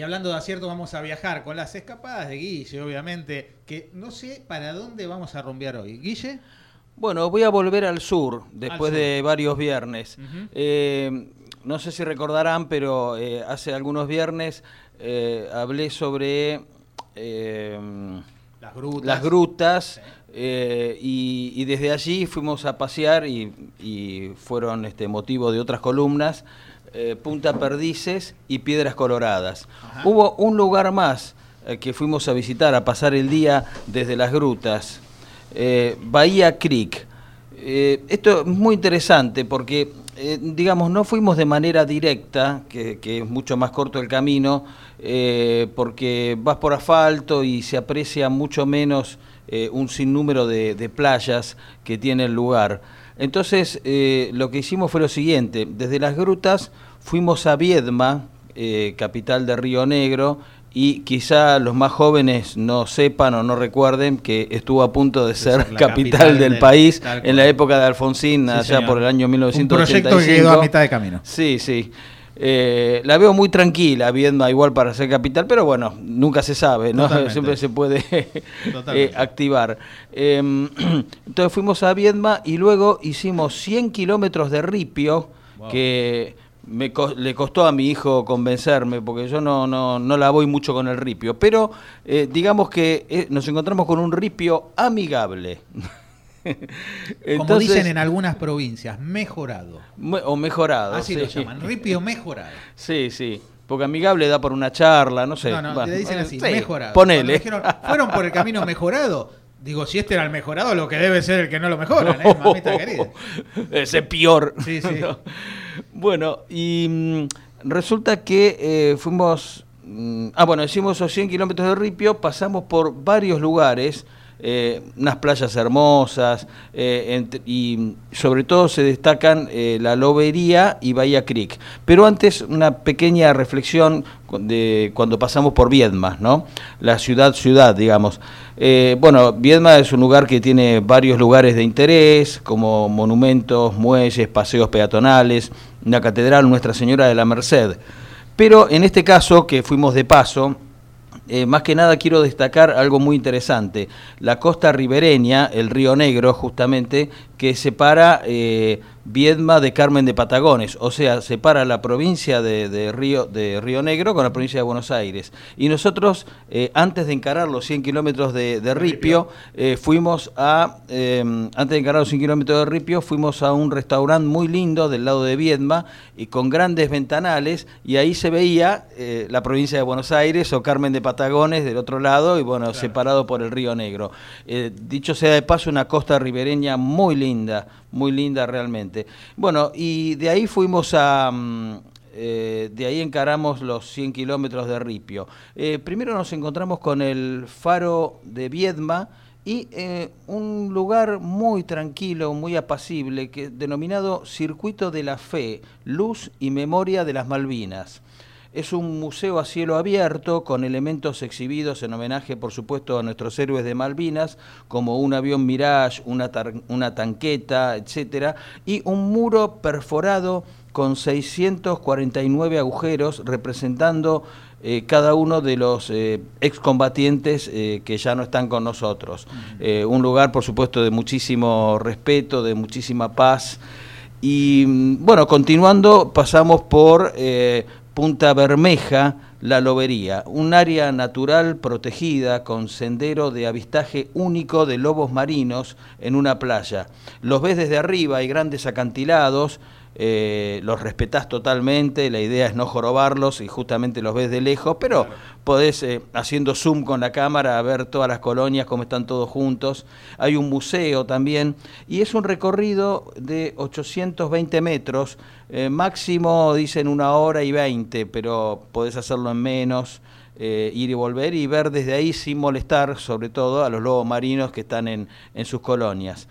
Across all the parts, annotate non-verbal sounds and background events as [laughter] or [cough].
Y hablando de acierto, vamos a viajar con las escapadas de Guille, obviamente, que no sé para dónde vamos a rumbear hoy. Guille. Bueno, voy a volver al sur después de varios viernes. Eh, no sé si recordarán, pero eh, hace algunos viernes eh, hablé sobre las grutas, las grutas y, desde allí fuimos a pasear y, fueron este, motivo de otras columnas eh, Punta Perdices y Piedras Coloradas. Hubo un lugar más eh, que fuimos a visitar, a pasar el día desde las grutas, eh, Bahía Creek. esto es muy interesante porque, digamos, no fuimos de manera directa, que, es mucho más corto el camino, porque vas por asfalto y se aprecia mucho menos un sinnúmero de, de playas que tiene el lugar. Entonces, eh, lo que hicimos fue lo siguiente, desde las grutas fuimos a Viedma, eh, capital de Río Negro, y quizá los más jóvenes no sepan o no recuerden que estuvo a punto de ser [laughs] capital, del, país en la época de Alfonsín, allá por el año 1985. Un proyecto que quedó a mitad de camino. Sí, sí. Eh, la veo muy tranquila, Viedma igual para ser capital, pero bueno, nunca se sabe, ¿no? [laughs] siempre se puede eh, activar. Em, [clears throat] entonces fuimos a Viedma y luego hicimos 100 kilómetros de ripio, que me le costó a mi hijo convencerme, porque yo no, no, no la voy mucho con el ripio, pero eh, digamos que nos encontramos con un ripio amigable. [laughs] [laughs] Como dicen en algunas provincias, mejorado. o mejorado. Así lo llaman, ripio mejorado. Sí, sí. Porque amigable da por una charla, no sé. No, no, le dicen así, mejorado. Ponele. fueron por el camino mejorado. Digo, si este era el mejorado, lo que debe ser el que no lo mejoran, ¿eh? [laughs] Mamita querida. Ese peor. Sí, sí. [laughs] Bueno, y mm, resulta que eh, fuimos. Mm, ah, bueno, hicimos esos 100 kilómetros de ripio, pasamos por varios lugares eh, unas playas hermosas eh, y sobre todo se destacan eh, la Lobería y Bahía Creek. Pero antes una pequeña reflexión de cuando pasamos por Viedma, ¿no? La ciudad ciudad, digamos. bueno, Viedma es un lugar que tiene varios lugares de interés, como monumentos, muelles, paseos peatonales, una catedral Nuestra Señora de la Merced. Pero en este caso, que fuimos de paso, eh, más que nada quiero destacar algo muy interesante. La costa ribereña, el río Negro justamente, que separa eh, Viedma de Carmen de Patagones, o sea, separa la provincia de, Río, de Río Negro con la provincia de Buenos Aires. Y nosotros, eh, antes de encarar los 100 kilómetros de, Ripio, eh, fuimos a, antes de encarar los 100 kilómetros de Ripio, fuimos a un restaurante muy lindo del lado de Viedma y con grandes ventanales, y ahí se veía la provincia de Buenos Aires o Carmen de Patagones del otro lado, y bueno, separado por el Río Negro. dicho sea de paso, una costa ribereña muy linda linda, muy linda realmente. Bueno, y de ahí fuimos a... Mm, eh, de ahí encaramos los 100 kilómetros de Ripio. Eh, primero nos encontramos con el faro de Viedma y eh, un lugar muy tranquilo, muy apacible, que, denominado Circuito de la Fe, Luz y Memoria de las Malvinas. Es un museo a cielo abierto con elementos exhibidos en homenaje, por supuesto, a nuestros héroes de Malvinas, como un avión Mirage, una, una tanqueta, etc. Y un muro perforado con 649 agujeros representando eh, cada uno de los eh, excombatientes eh, que ya no están con nosotros. un lugar, por supuesto, de muchísimo respeto, de muchísima paz. Y mm, bueno, continuando, pasamos por Punta Bermeja, La Lobería, un área natural protegida con sendero de avistaje único de lobos marinos en una playa. Los ves desde arriba, hay grandes acantilados, eh, los respetás totalmente, la idea es no jorobarlos y justamente los ves de lejos, pero podés, eh, haciendo zoom con la cámara, ver todas las colonias, cómo están todos juntos. Hay un museo también y es un recorrido de 820 metros, eh, máximo dicen una hora y 20, pero podés hacerlo en menos. ir y volver y ver desde ahí sin molestar, sobre todo a los lobos marinos que están en, en sus colonias.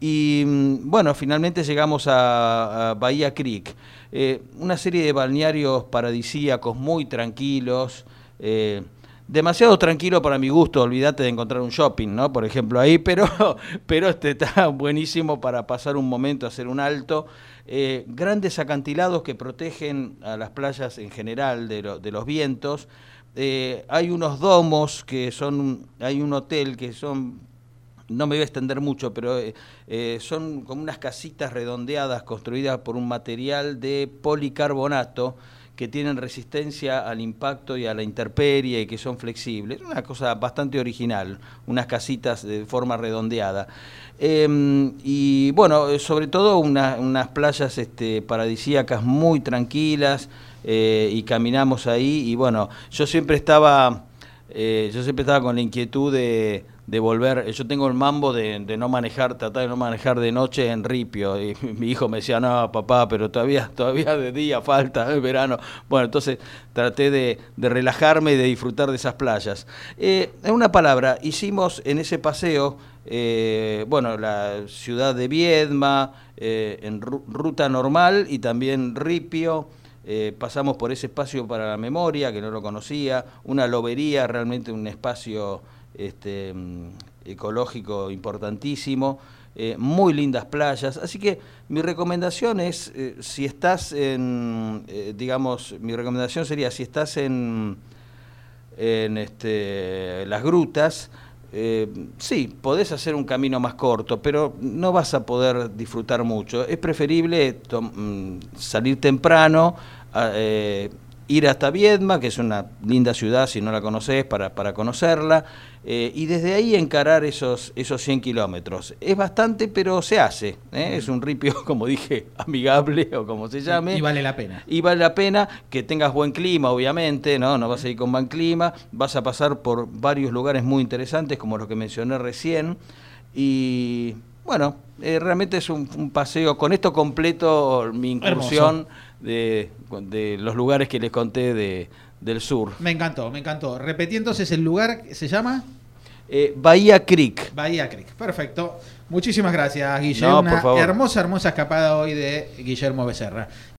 Y mm, bueno, finalmente llegamos a, Bahía Creek, eh, una serie de balnearios paradisíacos muy tranquilos, eh, demasiado tranquilo para mi gusto, olvídate de encontrar un shopping, ¿no? Por ejemplo, ahí, [laughs] pero, pero este está buenísimo para pasar un momento, hacer un alto. Eh, grandes acantilados que protegen a las playas en general de, los vientos. Hay unos domos que son, hay un hotel que son no me voy a extender mucho, pero eh, eh, son como unas casitas redondeadas construidas por un material de policarbonato que tienen resistencia al impacto y a la intemperie y que son flexibles. Una cosa bastante original, unas casitas de forma redondeada. Em, y bueno, sobre todo unas playas este, paradisíacas muy tranquilas eh, y caminamos ahí y bueno, yo siempre estaba, yo siempre estaba con la inquietud de de volver, yo tengo el mambo de, no manejar, tratar de no manejar de noche en ripio, y [laughs] mi hijo me decía, no, papá, pero todavía, [laughs] todavía de día falta, [laughs] es verano. Bueno, entonces traté de, relajarme y de disfrutar de esas playas. Eh, en una palabra, hicimos en ese paseo, eh, bueno, la ciudad de Viedma, eh, en ruta normal y también ripio, pasamos por ese espacio para la memoria, que no lo conocía, una lobería, realmente un espacio este, mm, ecológico importantísimo, eh, muy lindas playas. Así que mi recomendación es, eh, si estás en, eh, digamos, mi recomendación sería, si estás en, en este, las grutas, sí, podés hacer un camino más corto, pero no vas a poder disfrutar mucho. Es preferible mm, salir temprano, ir hasta Viedma, que es una linda ciudad si no la conoces, para, para conocerla, eh, y desde ahí encarar esos, esos 100 kilómetros. Es bastante, pero se hace. ¿eh? Es un ripio, [laughs] como dije, amigable o como se llame. Y vale la pena. Y vale la pena que tengas buen clima, obviamente, ¿no? No vas a ir con buen clima, vas a pasar por varios lugares muy interesantes, como los que mencioné recién. Y bueno, eh, realmente es un, paseo. Con esto completo mi incursión de, los lugares que les conté de, del sur. Me encantó, me encantó. Repetí entonces el lugar, ¿se llama? Eh, Bahía Creek. Bahía Creek, perfecto. Muchísimas gracias, Guillermo. Una hermosa, hermosa escapada hoy de Guillermo Becerra.